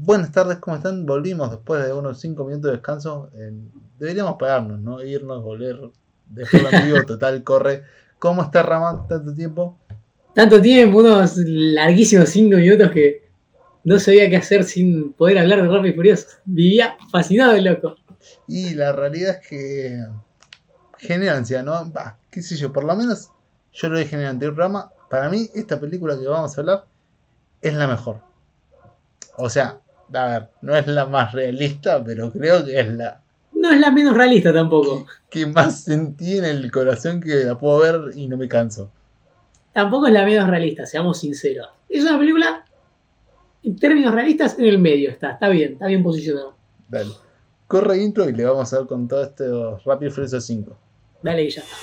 Buenas tardes, ¿cómo están? Volvimos después de unos 5 minutos de descanso. Eh, deberíamos pagarnos, ¿no? Irnos, volver, dejarlo en vivo, total, corre. ¿Cómo está Ramón? ¿Tanto tiempo? Tanto tiempo, unos larguísimos 5 minutos que no sabía qué hacer sin poder hablar de Rápido y Furioso. Vivía fascinado el loco. Y la realidad es que genera ansiedad, ¿no? Bah, qué sé yo, por lo menos yo lo dije en el anterior programa. Para mí, esta película que vamos a hablar es la mejor. O sea, a ver, no es la más realista, pero creo que es la. No es la menos realista tampoco. Que, más sentí en el corazón que la puedo ver y no me canso. Tampoco es la menos realista, seamos sinceros. Es una película, en términos realistas, en el medio está. Está bien, está bien posicionado. Dale. Corre intro y le vamos a ver con todo este Rápido Furioso 5. Dale y ya está.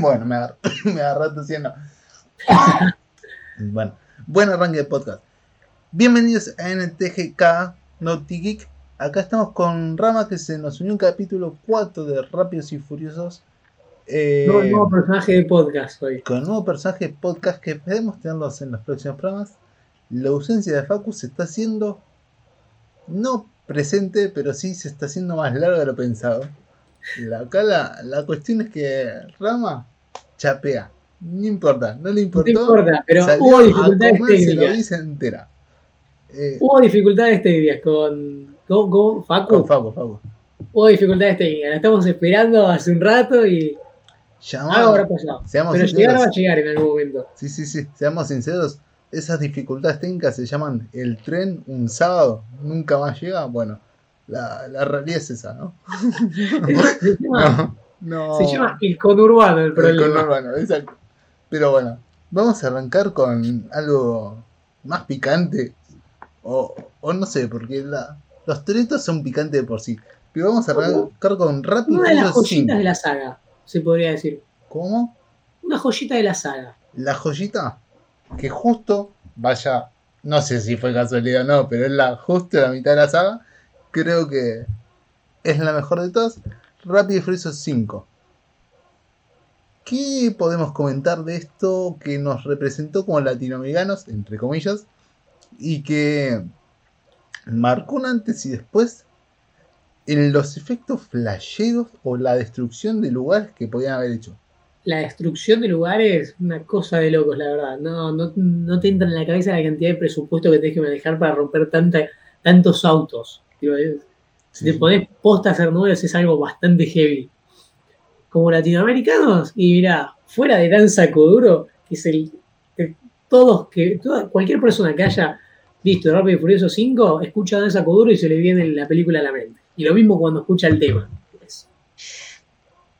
bueno, me, agarré me agarraste haciendo. bueno, buen arranque de podcast. Bienvenidos a NTGK Naughty Geek. Acá estamos con Rama que se nos unió un capítulo 4 de Rápidos y Furiosos. Eh, nuevo, personaje de podcast hoy. Con un nuevo personaje de podcast que esperemos tenerlos en los próximos programas. La ausencia de Facu se está haciendo no presente, pero sí se está haciendo más larga de lo pensado. La, acá la, cuestión es que Rama chapea. No importa, no le importó. No importa, pero hubo dificultades técnicas. entera. Eh, hubo dificultades técnicas con, con, Facu. Con Facu, Facu. Hubo dificultades técnicas. La estamos esperando hace un rato y. Ahora pasado. Pero sinceros. llegar va a llegar en algún momento. Sí, sí, sí. Seamos sinceros. Esas dificultades técnicas se llaman el tren un sábado. Nunca más llega. Bueno la, la realidad es esa, ¿no? llama, no, se llama el conurbano el problema. El conurbano, exacto. Pero bueno, vamos a arrancar con algo más picante. O, o no sé, porque la, los tretos son picantes de por sí. Pero vamos a arrancar con Rápido Una de las joyitas de la saga, se podría decir. ¿Cómo? Una joyita de la saga. La joyita que justo, vaya, no sé si fue casualidad o no, pero es la justo la mitad de la saga creo que es la mejor de todas. Rápido y Furioso 5. ¿Qué podemos comentar de esto que nos representó como latinoamericanos, entre comillas, y que marcó un antes y después en los efectos flasheros o la destrucción de lugares que podían haber hecho? La destrucción de lugares, una cosa de locos, la verdad. No, no, te entra en la cabeza la cantidad de presupuesto que tenés que manejar para romper tantos autos si te pones posta a hacer números es algo bastante heavy. Como latinoamericanos, y mira, fuera de Dan duro que es el. todos, que cualquier persona que haya visto Rápido y Furioso 5, escucha a Dan Sacoduro y se le viene la película a la mente. Y lo mismo cuando escucha el tema.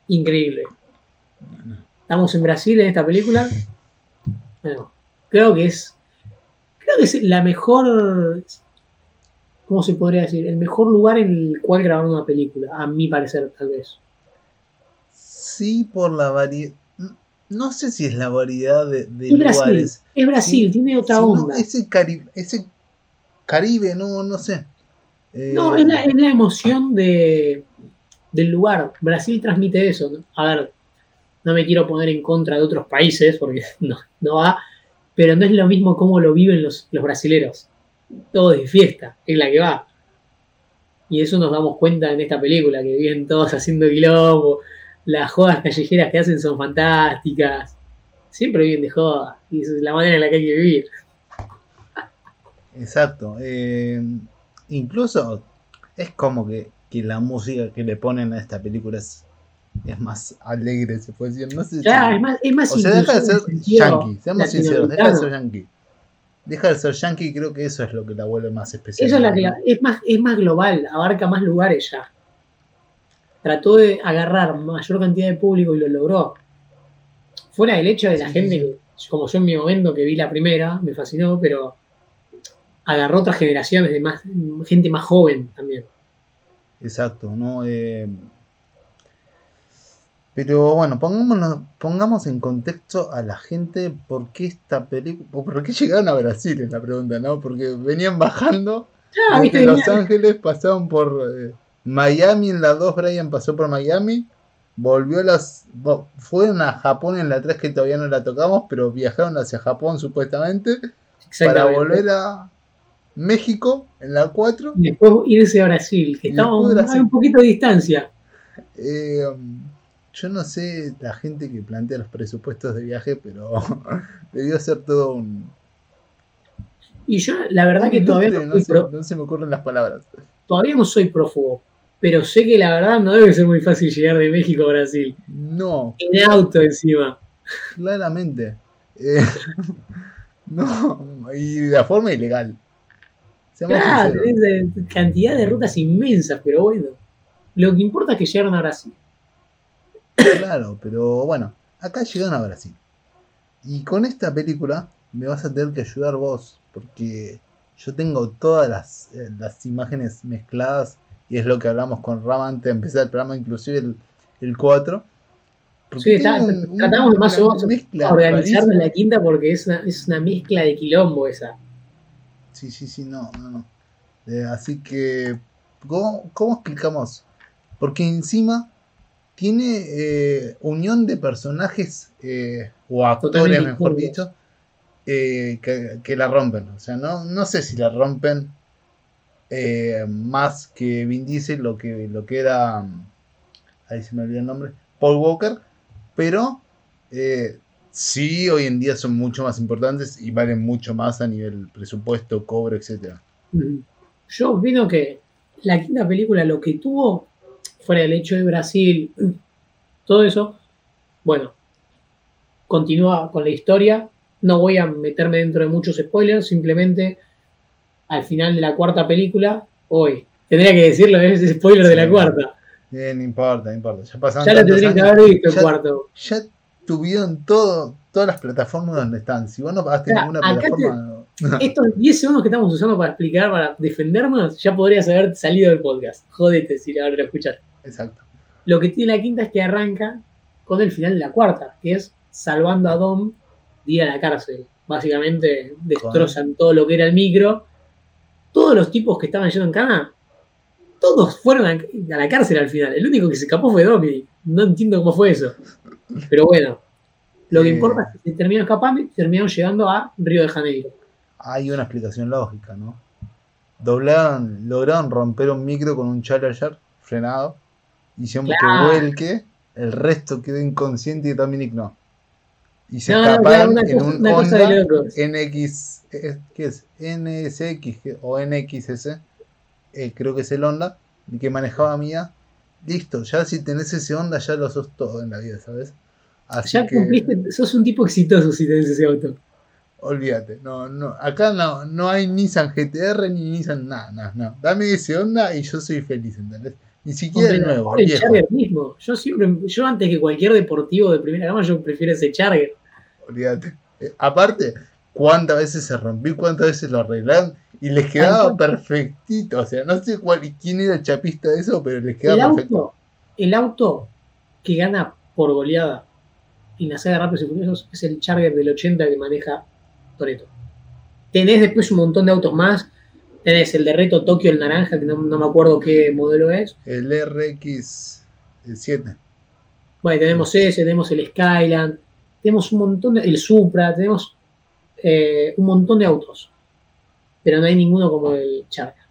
Increíble. Estamos en Brasil en esta película. Bueno, creo que es. Creo que es la mejor. ¿Cómo se podría decir? El mejor lugar en el cual grabar una película, a mi parecer, tal vez. Sí, por la variedad. No sé si es la variedad de, lugares. es Brasil, tiene otra onda. ese, ese Caribe, no, no sé. no, es la, emoción de, del lugar. Brasil transmite eso. A ver, no me quiero poner en contra de otros países porque no, no va, pero no es lo mismo como lo viven los, los brasileros todo de fiesta, es la que va. Y eso nos damos cuenta en esta película, que vienen todos haciendo quilombo, las jodas callejeras que hacen son fantásticas, siempre vienen de joda, y esa es la manera en la que hay que vivir. Exacto, eh, incluso es como que, la música que le ponen a esta película es, es más alegre, se puede decir. No sé es más, es más O sea, deja de ser yankee, seamos sinceros, deja de ser yankee deja de ser yankee creo que eso es lo que la vuelve más especial. Eso es, es, más, es más global, abarca más lugares ya. Trató de agarrar mayor cantidad de público y lo logró. Fuera del hecho de la gente, como yo en mi momento que vi la primera, me fascinó, pero agarró otras generaciones de más gente más joven también. Exacto, ¿no? Eh, pero bueno, pongamos en contexto a la gente por qué esta película, por qué llegaron a Brasil es la pregunta, ¿no? Porque venían bajando Ah, Desde Los Ángeles pasaron por eh, Miami en la 2, Brian pasó por Miami, volvió a las... Fueron a Japón en la 3 que todavía no la tocamos, pero viajaron hacia Japón supuestamente para volver a México en la 4. Y después irse a Brasil, que estamos a un poquito de distancia. Eh, yo no sé la gente que plantea los presupuestos de viaje, pero debió ser todo un... Y yo, la verdad que todavía no, no, se, pro- no se me ocurren las palabras. todavía no soy prófugo, pero sé que la verdad no debe ser muy fácil llegar de México a Brasil. No, En auto encima. claramente. Eh, no, y de la forma ilegal. Claro, cantidad de rutas inmensas, pero bueno. Lo que importa es que llegaron a Brasil. Claro, pero bueno, acá llegaron a Brasil. Y con esta película me vas a tener que ayudar vos, porque yo tengo todas las, eh, las imágenes mezcladas y es lo que hablamos con Rama antes de empezar el programa, inclusive el, el 4. Porque Sí, está- tiene un- tratamos de más o menos organizarnos la quinta porque es una, es una mezcla de quilombo esa. Sí, sí, sí, no, no, no. Eh, así que, ¿cómo, cómo explicamos? Porque encima tiene eh, unión de personajes eh, o actores, Totalmente mejor dicho, eh, que, que la rompen. O sea, no, no sé si la rompen más que Vin Diesel, lo que, lo que era, ahí se me olvidó el nombre, Paul Walker, pero sí, hoy en día son mucho más importantes y valen mucho más a nivel presupuesto, cobro. Mm. Yo opino que la quinta película lo que tuvo, fuera el hecho de Brasil, todo eso, bueno, continúa con la historia. No voy a meterme dentro de muchos spoilers, simplemente al final de la cuarta película, hoy, tendría que decirlo, es spoiler de la cuarta. Eh, no importa, no importa. Ya pasaron Ya tantos tendrían que haber visto el ya- cuarto. Ya tuvieron todo, todas las plataformas donde están. Si vos no pagaste O sea, ninguna plataforma, no. Estos 10 segundos que estamos usando para explicar, para defendernos, ya podrías haber salido del podcast. Jódete si ahora lo escuchas. Exacto. Lo que tiene la quinta es que arranca con el final de la cuarta, que es salvando a Dom de ir a la cárcel. Básicamente destrozan todo lo que era el micro. Todos los tipos que estaban yendo en cana, todos fueron a, la cárcel al final. El único que se escapó fue Dominic. No entiendo cómo fue eso. Pero bueno, lo que Eh. importa es que se terminó escapando y terminaron llegando a Río de Janeiro. Hay una explicación lógica, ¿no? Doblaron, lograron romper un micro con un Challenger frenado. Hicieron Claro. que vuelque, el resto quedó inconsciente y Dominic no. Y se No, una en un Honda. NX, ¿qué es? NSX o NXS, eh, creo que es el Honda, el que manejaba Mía. Listo, ya si tenés ese Honda ya lo sos todo en la vida, ¿sabes? Así Ya que cumpliste, sos un tipo exitoso si tenés ese auto. olvídate, no, no, acá no, no hay Nissan GTR ni Nissan nada, nada, no. Dame ese Honda y yo soy feliz, ¿entendés? Ni siquiera el nuevo, el viejo, Charger mismo. Yo siempre, yo antes que cualquier deportivo de primera gama, yo prefiero ese Charger. olvídate. Eh, aparte, cuántas veces se rompió, cuántas veces lo arreglaron y les quedaba perfectito. O sea, no sé cuál, quién era el chapista de eso, pero les El quedaba perfecto. auto, el auto que gana por goleada en la saga de Rápidos y Furiosos es el Charger del 80 que maneja Toreto. Tenés después un montón de autos más. Tenés el de Reto Tokio, el naranja, que no, no me acuerdo qué modelo es. El RX7. Bueno, tenemos ese, tenemos el Skyland, tenemos un montón de. el Supra, tenemos eh, un montón de autos. Pero no hay ninguno como el Charger.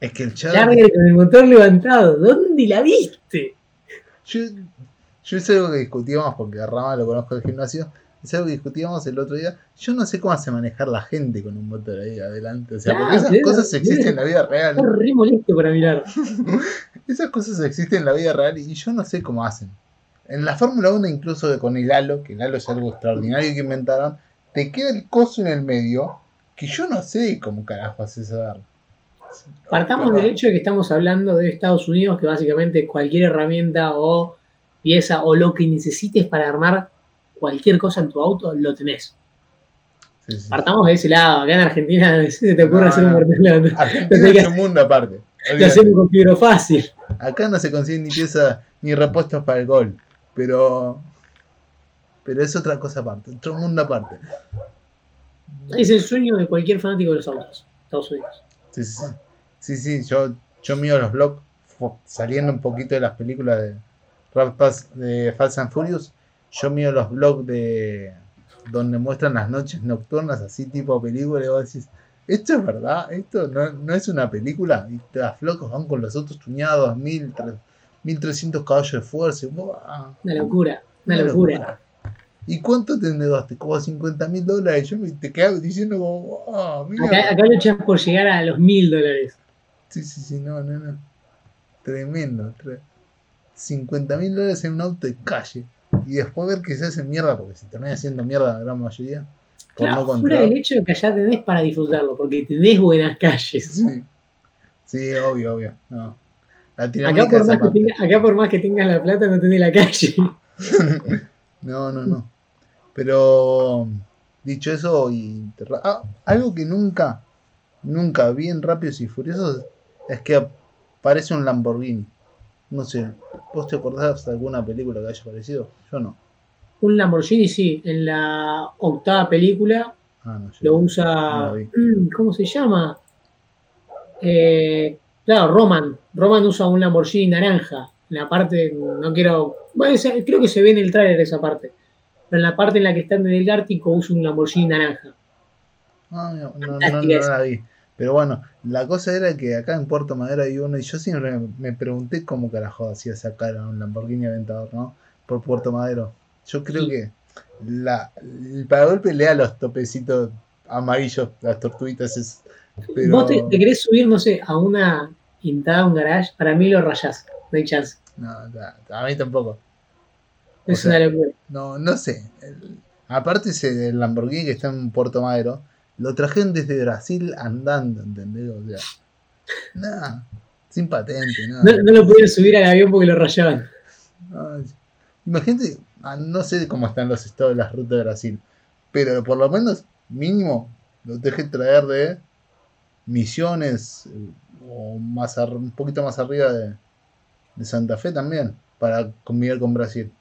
Es que el Charger. Charger con el motor levantado, ¿dónde la viste? Yo, yo es algo que discutíamos porque Rama lo conozco del gimnasio. Es algo que discutíamos el otro día. Yo no sé cómo hace manejar la gente con un motor ahí adelante. O sea, porque Claro, esas cosas existen en la vida real. Está re molesto para mirar. Esas cosas existen en la vida real y yo no sé cómo hacen. En la Fórmula 1, incluso con el halo, que el halo es algo extraordinario que inventaron, te queda el coso en el medio, que yo no sé cómo carajo haces a. Partamos del hecho de que estamos hablando de Estados Unidos, que básicamente cualquier herramienta o pieza o lo que necesites para armar cualquier cosa en tu auto, lo tenés. Sí, sí. Partamos de ese lado. Acá en Argentina se te ocurre No, hacer un no. portelón. Argentina es un mundo aparte. Olvídate. hacemos con fibro fácil. Acá no se consiguen ni piezas ni repuestos para el gol. Pero. Pero es otra cosa aparte, otro mundo aparte. Es el sueño de cualquier fanático de los autos. Estados Unidos. Sí, sí, sí. Sí, sí, yo, yo miro los blogs saliendo un poquito de las películas de, Fast Pass- de Fast and Furious. Yo miro los blogs de donde muestran las noches nocturnas, así tipo película, y vos decís, ¿esto es verdad? ¿Esto no, no es una película? Y las flocos van con los tuneados, 1000, 1300 caballos de fuerza. y, ¡buah! Una locura, una Una locura. locura. ¿Y cuánto te endeudaste? Como 50 mil dólares. Yo me, te quedaba diciendo como, "Ah, mira". Acá, acá luchas por llegar a los mil dólares. Sí, sí, sí, no, no, no. Tremendo. tre- 50 mil dólares en un auto de calle. Y después ver que se hace mierda, porque se termina haciendo mierda la gran mayoría. Por Claro, no fuera controlar. del hecho de que allá tenés para disfrutarlo, porque tenés buenas calles. Sí. Sí, obvio, obvio. No. Acá por, más que tenga- acá por más que tengas la plata, no tenés la calle. No, no, no. Pero dicho eso, y ah, algo que nunca, nunca vi en Rápidos y Furiosos es que aparece un Lamborghini. No sé, ¿vos te acordás de alguna película que haya aparecido? Yo no. Un Lamborghini, sí, en la octava película Ah, no, lo usa. mm, ¿Cómo se llama? Eh, claro, Roman. Roman usa un Lamborghini naranja. En la parte, no quiero. Bueno, creo que se ve en el tráiler esa parte. Pero en la parte en la que están en el Ártico usa un Lamborghini naranja. Ah, no, no, no, no, Fantástica no la vi. Pero bueno, la cosa era que acá en Puerto Madero hay uno y yo siempre me, pregunté cómo carajo hacía sacar a un Lamborghini Aventador, ¿no? Por Puerto Madero. Yo creo Sí. que la, el paragolpe le da los topecitos amarillos, las tortuguitas es... Pero, Vos te, te querés subir, no sé, a una pintada, un garage, para mí lo rayás. No hay chance. No, a- mí tampoco. Es sea, una locura. No, no sé. Aparte ese Lamborghini que está en Puerto Madero, lo trajeron desde Brasil andando, ¿entendés? O sea, nada, sin patente, nada. No, no lo pudieron subir al avión porque lo rayaban. Ay, Imagínate, ah, no sé cómo están los estados de las rutas de Brasil, pero por lo menos mínimo lo deje traer de Misiones eh, o más un poquito más arriba de, de Santa Fe también, para convivir con Brasil.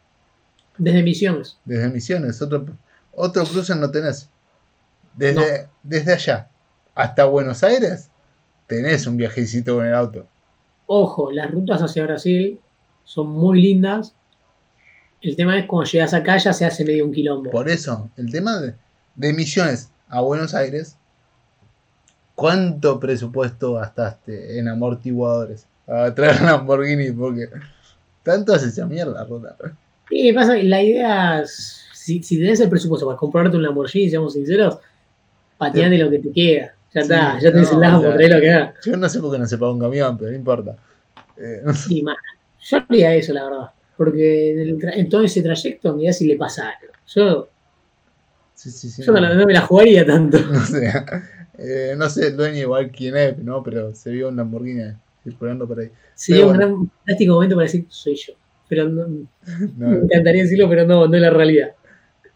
Desde Misiones. Desde Misiones, otro, otro cruce no tenés. Desde, desde allá hasta Buenos Aires, tenés un viajecito con el auto. Ojo, las rutas hacia Brasil son muy lindas. El tema es cuando llegas acá ya se hace medio un quilombo. Por eso, el tema de, de Misiones a Buenos Aires, ¿cuánto presupuesto gastaste en amortiguadores? A traer Lamborghini, porque tanto hace esa mierda, ruta. ¿Qué pasa? La idea, si, si tenés el presupuesto para comprarte un Lamborghini, seamos sinceros, pateate lo que te queda. Ya Sí, está, ya tenés no, el Lambo, o sea, trae lo que haga. Yo no sé por qué no se paga un camión, pero no importa. Eh, Sí, más. Yo haría eso, la verdad. Porque en, el tra- en todo ese trayecto, mirá si le pasa algo. Yo, sí, sí, sí, yo no, me la jugaría tanto. No sé, eh, no sé el dueño igual quién es, ¿no? Pero se vio un Lamborghini circulando por ahí. Sería un bueno. gran fantástico momento para decir, soy yo. Pero no, me encantaría decirlo, pero no, no es la realidad.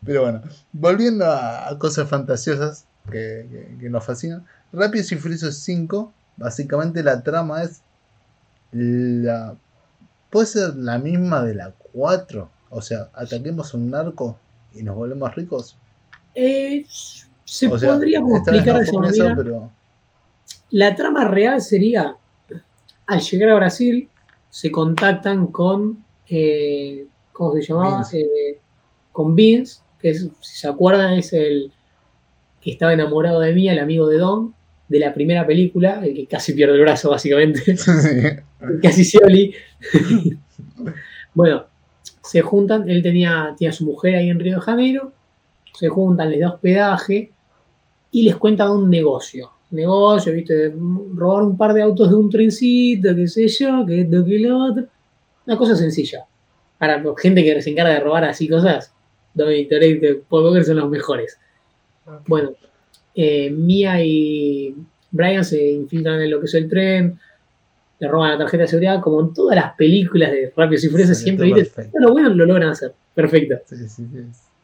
Pero bueno, volviendo a, a cosas fantasiosas que, que- que nos fascinan. Rápidos y Furiosos 5, básicamente la trama es la... Puede ser la misma de la 4. O sea, ataquemos un narco y nos volvemos ricos. Eh, se O sea, podría explicar no de eso, manera. pero La trama real sería, al llegar a Brasil, se contactan con, eh, ¿cómo se llamaba? Vince. Eh, con Vince, que es, si se acuerdan es el que estaba enamorado de mí, el amigo de Don, de la primera película, el que casi pierde el brazo básicamente, casi Scioli. bueno, se juntan, él tenía, tenía a su mujer ahí en Río de Janeiro, se juntan, les da hospedaje y les cuentan un negocio. Negocio, viste, robar un par de autos de un trencito, qué sé yo, que esto, que lo otro. Una cosa sencilla. Para gente que se encarga de robar así cosas, Dominic Toretto y Paul Walker son los mejores. Bueno, eh, Mia y Brian se infiltran en lo que es el tren, le roban la tarjeta de seguridad, como en todas las películas de Rápidos y Furiosos, Sí, siempre, ¿viste? lo bueno lo logran hacer. Perfecto. Sí, sí, sí.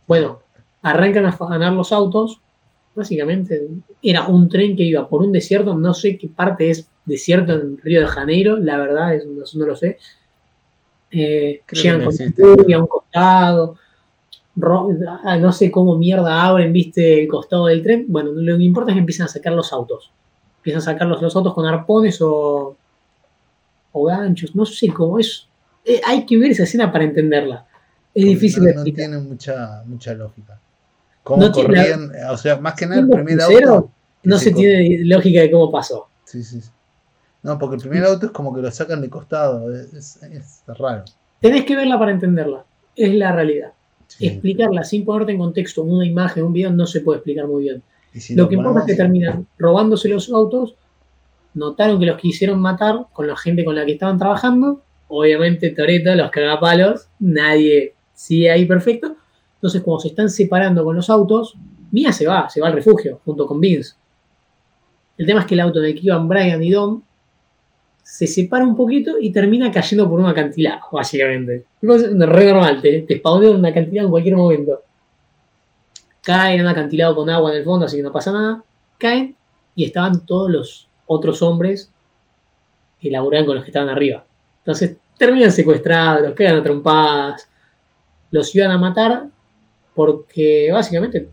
Bueno, arrancan a ganar los autos. Básicamente era un tren que iba por un desierto. No sé qué parte es desierto en Río de Janeiro. La verdad, es, no, no lo sé. Eh, llegan con lluvia a un costado. Ah, no sé cómo mierda abren, viste, el costado del tren. Bueno, lo que importa es que empiezan a sacar los autos. empiezan a sacar los, los autos con arpones o, o ganchos, no sé cómo es. Eh, hay que ver esa escena para entenderla. Es Porque difícil no, de no explicar. tiene mucha, mucha lógica. ¿Cómo No tiene- corrían? O sea, más que nada el primer sincero, auto. No se tiene lógica de cómo pasó. Sí, sí. sí. No, porque el primer auto es como que lo sacan de costado. Es, es- es raro. Tenés que verla para entenderla. Es la realidad. Sí. Explicarla sin ponerte en contexto en una imagen, un video, no se puede explicar muy bien. Si Lo que importa es que terminan robándose los autos, notaron que los quisieron matar con la gente con la que estaban trabajando. Obviamente, Toreto, los cagapalos, nadie sigue ahí perfecto. Entonces, cuando se están separando con los autos, Mia se va, se va al refugio junto con Vince. El tema es que el auto en el que iban Brian y Dom se separa un poquito y termina cayendo por un acantilado, básicamente. Re normal, te, te spawnean un acantilado en cualquier momento. Caen en un acantilado con agua en el fondo, así que no pasa nada. Caen y estaban todos los otros hombres que laburaban con los que estaban arriba. Entonces terminan secuestrados, los quedan a trompadas, los iban a matar porque básicamente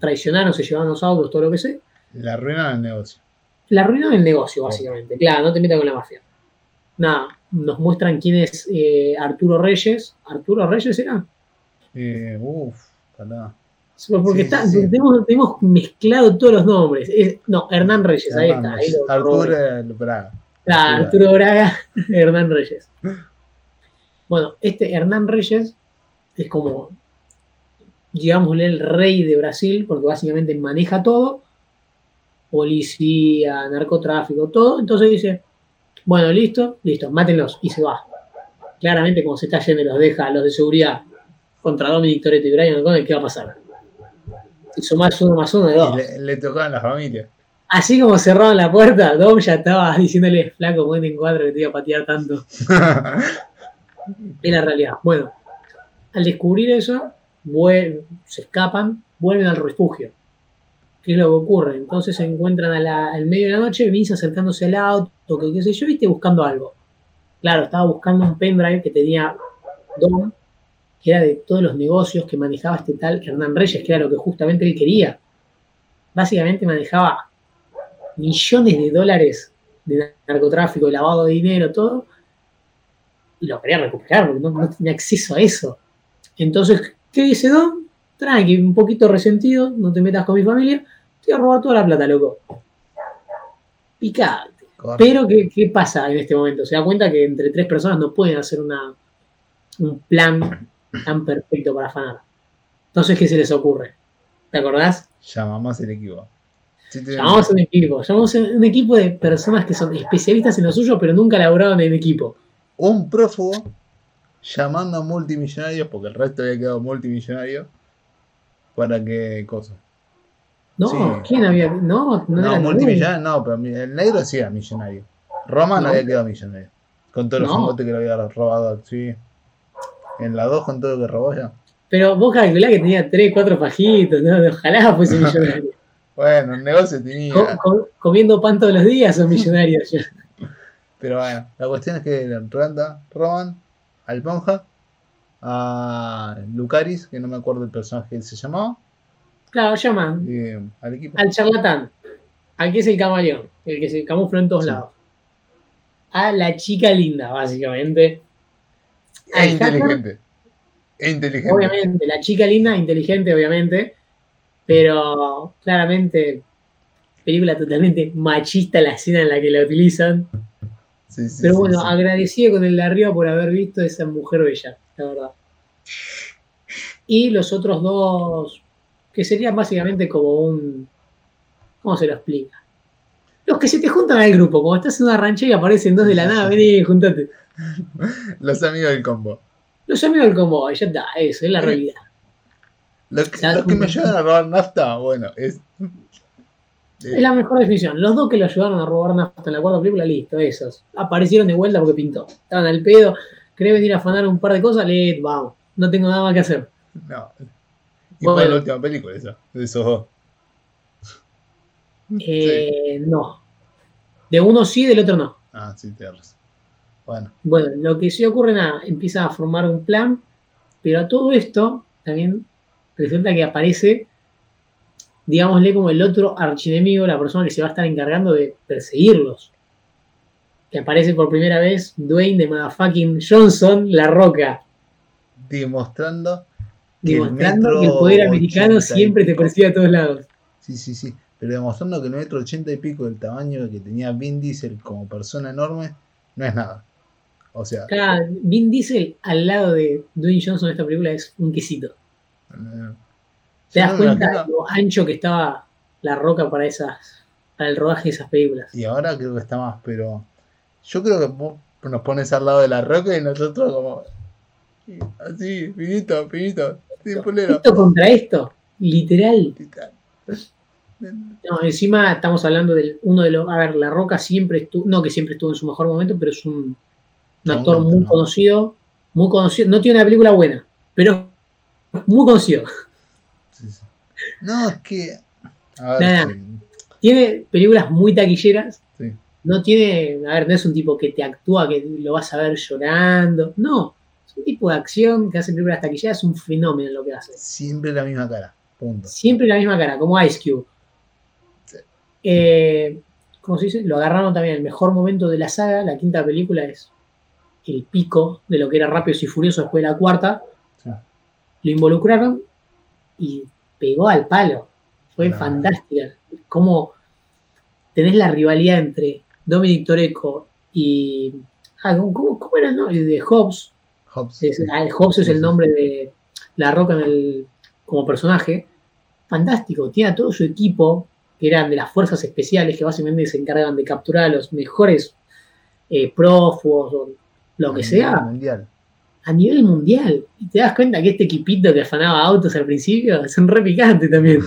traicionaron, se llevaron los autos, todo lo que sé. Le arruinan el negocio. La arruinaron el negocio, básicamente. Claro, no te metas con la mafia. Nada, nos muestran quién es eh, Arturo Reyes. ¿Arturo Reyes era? Eh, uf. Porque Sí, está, sí, sí. Tenemos, tenemos mezclado todos los nombres. Es- no, Hernán Reyes, ahí está. Ahí lo- Arturo Braga. Claro, Arturo Braga, Hernán Reyes. Bueno, este Hernán Reyes es como, digámosle, el rey de Brasil, porque básicamente maneja todo, policía, narcotráfico, todo. Entonces dice, bueno, listo, listo, mátenlos, y se va. Claramente, como se está yendo y los deja a los de seguridad contra Dominic Toretto y Brian O'Connor, ¿qué va a pasar? Hizo más uno más uno de dos. Y le, le tocaban la familia. Así como cerraron la puerta, Dom ya estaba diciéndole, flaco, ponete en cuatro que te iba a patear tanto. Es la realidad. Bueno, al descubrir eso, se escapan, vuelven al refugio. ¿Qué es lo que ocurre? Entonces se encuentran al medio de la noche, Vince acercándose al auto, que qué sé yo, viste, buscando algo. Claro, estaba buscando un pendrive que tenía Dom, que era de todos los negocios que manejaba este tal Hernán Reyes, que era lo que justamente él quería. Básicamente manejaba millones de dólares de narcotráfico, lavado de dinero, todo, y lo quería recuperar porque no, no tenía acceso a eso. Entonces, ¿qué dice Don? Tranqui, un poquito resentido, no te metas con mi familia, te voy a robar toda la plata, loco. Picante. Pero, ¿qué, qué pasa en este momento? Se da cuenta que entre tres personas no pueden hacer una, un plan tan perfecto para afanar. Entonces, ¿qué se les ocurre? ¿Te acordás? Llamamos el equipo. Sí, Llamamos un equipo, llamamos un equipo de personas que son especialistas en lo suyo, pero nunca laboraron en equipo. Un prófugo llamando a multimillonarios, porque el resto había quedado multimillonario, para que cosa. No, Sí. ¿quién había? No, no, No, era multimillonario, no, pero el negro sí era millonario. Roma no, No. había quedado millonario. Con todos los No. que le había robado, sí. En la 2 con todo lo que robó ya. Pero vos calculás que tenía 3, 4 pajitos, ¿no? ojalá fuese millonario. Bueno, el negocio tenía. Co- co- comiendo pan todos los días son millonarios ya. Pero bueno, la cuestión es que Randa, roban al monja, a Lucaris, que no me acuerdo el personaje que se llamaba, Claro, llaman al equipo. al charlatán, al que es el camaleón, el que se camufla en todos Sí. lados. A la chica linda, básicamente. E al inteligente. E inteligente. Obviamente, la chica linda, inteligente, obviamente, pero claramente, película totalmente machista la escena en la que la utilizan. Sí, sí, Pero bueno, sí. agradecido con el de arriba por haber visto esa mujer bella, la verdad. Y los otros dos, que serían básicamente como un. ¿Cómo se lo explica? Los que se te juntan al grupo, como estás en una ranchera y aparecen dos de la nada, vení, juntate. Los amigos del combo. Los amigos del combo, ya está, eso, es la realidad. Los que, Ya, los que me ayudan a robar nafta, bueno, es. Es la mejor definición. Los dos que lo ayudaron a robar nafta en la cuarta película, listo, esos. Aparecieron de vuelta porque pintó. Estaban al pedo, querés venir a afanar un par de cosas, le vamos. No tengo nada más que hacer. No. Y Bueno. fue la última película esa, de esos dos. Eh, No. De uno sí, del otro no. Ah, sí, tienes razón. Bueno, Bueno, lo que sí ocurre, nada, empieza a formar un plan, pero a todo esto también resulta que aparece digámosle, como el otro archienemigo, la persona que se va a estar encargando de perseguirlos. Que aparece por primera vez Dwayne de motherfucking Johnson, La Roca. Demostrando Demostrando que el, poder americano siempre te persigue a todos lados. Sí, sí, sí. Pero demostrando que el metro ochenta y pico del tamaño que tenía Vin Diesel como persona enorme no es nada. O sea. Claro, Vin Diesel al lado de Dwayne Johnson en esta película es un quesito. ¿Te das cuenta de lo ancho que estaba la roca para esas para el rodaje de esas películas? Y ahora creo que está más, pero yo creo que nos pones al lado de la roca y nosotros como así, finito, finito, Esto contra esto, literal. No, encima estamos hablando de uno de los. A ver, La Roca siempre estuvo. No que siempre estuvo en su mejor momento, pero es un, actor muy conocido. Muy conocido. No tiene una película buena, pero muy conocido. No, es que. Tiene películas muy taquilleras. No tiene. A ver, no es un tipo que te actúa, que lo vas a ver llorando. No. Un tipo de acción que hace películas taquilleras. Es un fenómeno lo que hace. Siempre la misma cara. Punto. Siempre la misma cara, como Ice Cube. Eh, ¿Cómo se dice? Lo agarraron también el mejor momento de la saga. La quinta película es el pico de lo que era Rápidos y Furiosos después de la cuarta. Lo involucraron y pegó al palo. Fue fantástica. Como tenés la rivalidad entre Dominic Toreco y. Ah, ¿cómo, era el nombre? De Hobbs. Hobbs. Es, Hobbs es el nombre de La Roca en el, como personaje. Fantástico. Tiene a todo su equipo, que eran de las fuerzas especiales, que básicamente se encargan de capturar a los mejores eh, prófugos o lo que sea. Mundial a nivel mundial. Y te das cuenta que este equipito que afanaba autos al principio es un re picante también.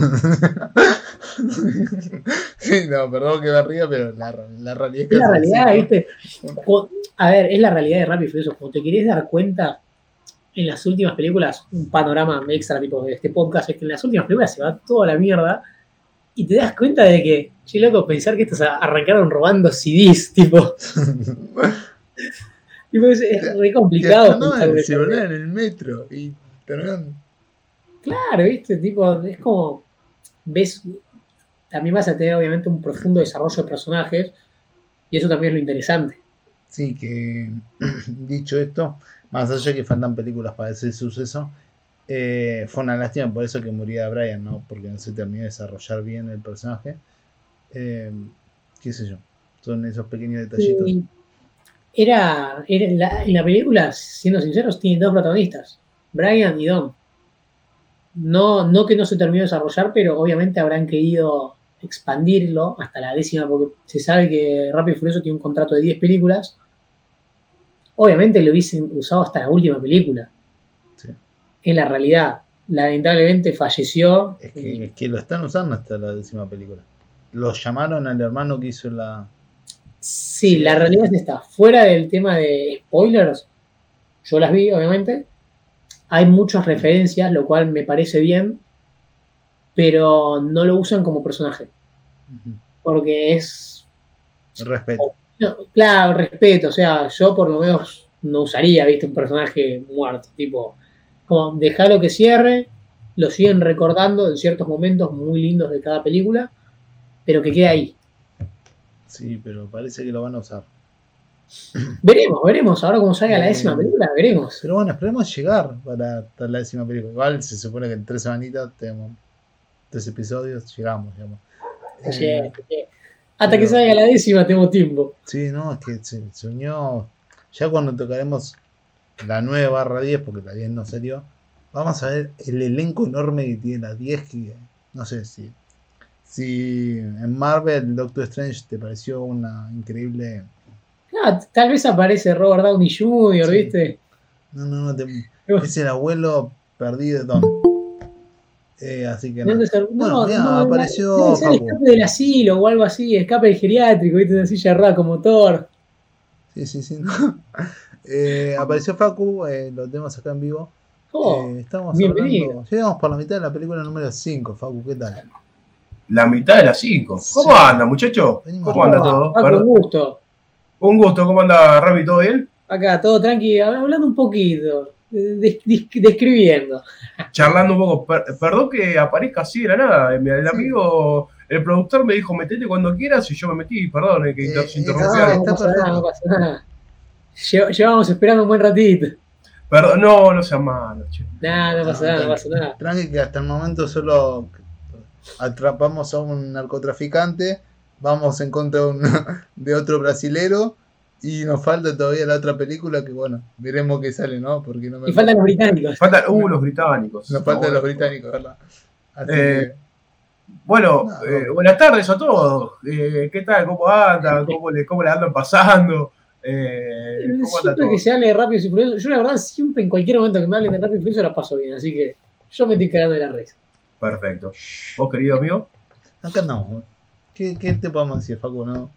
sí, no, perdón que me ría, pero la, la realidad es que. La realidad, ¿viste? A ver, es la realidad de Rápido y Furioso. Te querés dar cuenta, en las últimas películas, un panorama extra tipo de este podcast, es que en las últimas películas se va toda la mierda. Y te das cuenta de que, che, loco, pensar que estos arrancaron robando CDs, tipo. es, es re complicado. en el celular en el metro y Claro, viste, tipo, es como. Ves. También vas a tener, obviamente, un profundo desarrollo de personajes. Y eso también es lo interesante. Sí, que dicho esto, más allá de que faltan películas para ese suceso, eh, fue una lástima por eso que moría Brian, ¿no? Porque no se terminó de desarrollar bien el personaje. Eh, qué sé yo, son esos pequeños detallitos era, en, la, película, siendo sinceros, tiene dos protagonistas, Brian y Don. No, no que no se terminó de desarrollar, pero obviamente habrán querido expandirlo hasta la décima, porque se sabe que Rápido y Furioso tiene un contrato de 10 películas. Obviamente lo hubiesen usado hasta la última película. En la realidad, lamentablemente falleció. Es que, es que, lo están usando hasta la décima película. Lo llamaron al hermano que hizo la, Sí, la realidad es esta. Fuera del tema de spoilers, yo las vi, obviamente. Hay muchas referencias, lo cual me parece bien, pero no lo usan como personaje. Porque es. Respeto. claro, respeto. O sea, yo por lo menos no usaría, viste, un personaje muerto. Tipo, como dejarlo que cierre, lo siguen recordando en ciertos momentos muy lindos de cada película, pero que quede ahí. Sí, pero parece que lo van a usar. Veremos, veremos. Ahora como salga la décima película, veremos. Pero bueno, esperemos llegar para la décima película.Igual se supone que en tres semanitas tenemos tres episodios, llegamos, digamos. Eh, Hasta que salga la décima tenemos tiempo. Sí, no, es que se, unió. Ya cuando tocaremos la 9 barra 10, porque la 10 no salió, vamos a ver el elenco enorme que tiene la 10, que no sé si si en Marvel Doctor Strange te pareció una increíble. No, tal vez aparece Robert Downey Jr., ¿viste? No, no, no. es el abuelo perdido de Don. Eh, así que no. No, no, apareció. escape del asilo o algo así, escape geriátrico, ¿viste? Una silla rara como Thor. Sí, sí, sí. eh, apareció Facu, eh, lo tenemos acá en vivo. Oh, eh, estamos bienvenido. Llegamos por la mitad de la película número 5, Facu, ¿qué tal? la mitad de las 5. ¿Cómo anda, muchacho? ¿Cómo anda todo? un gusto. Un gusto, ¿cómo anda, Ravi? ¿Todo bien? Acá, todo tranquilo, hablando un poquito. Des- des- describiendo. charlando un poco. Per- perdón que aparezca así de la nada. El, amigo, el productor me dijo, metete cuando quieras y yo me metí. Perdón eh, que Eh, eh. Ah, no, está pasa nada, perfecto. no pasa nada. Lle- Llevamos esperando un buen ratito. Perdón, no, no seas malo, che. Nada, no pasa nada, no pasa nada. Tranqui que hasta el momento solo atrapamos a un narcotraficante, vamos en contra de, un- de otro brasilero y nos falta todavía la otra película que bueno, veremos qué sale, ¿no? Porque no me Y faltan los británicos. Faltan, uh, los británicos. nos faltan los bueno. británicos, ¿verdad? Así Eh, Bueno, No, eh, buenas tardes a todos. Eh, ¿Qué tal? ¿Cómo andan? ¿Cómo le, cómo le andan pasando? Eh, ¿Cómo anda Siempre que se hable de Rápidos y Furiosos, yo la verdad siempre en cualquier momento que me hablen de Rápidos y Furiosos la paso bien, así que yo me estoy cagando de la risa. Perfecto. ¿Vos, querido amigo? que acá andamos. ¿Qué, ¿Qué te podemos decir, Facu? No?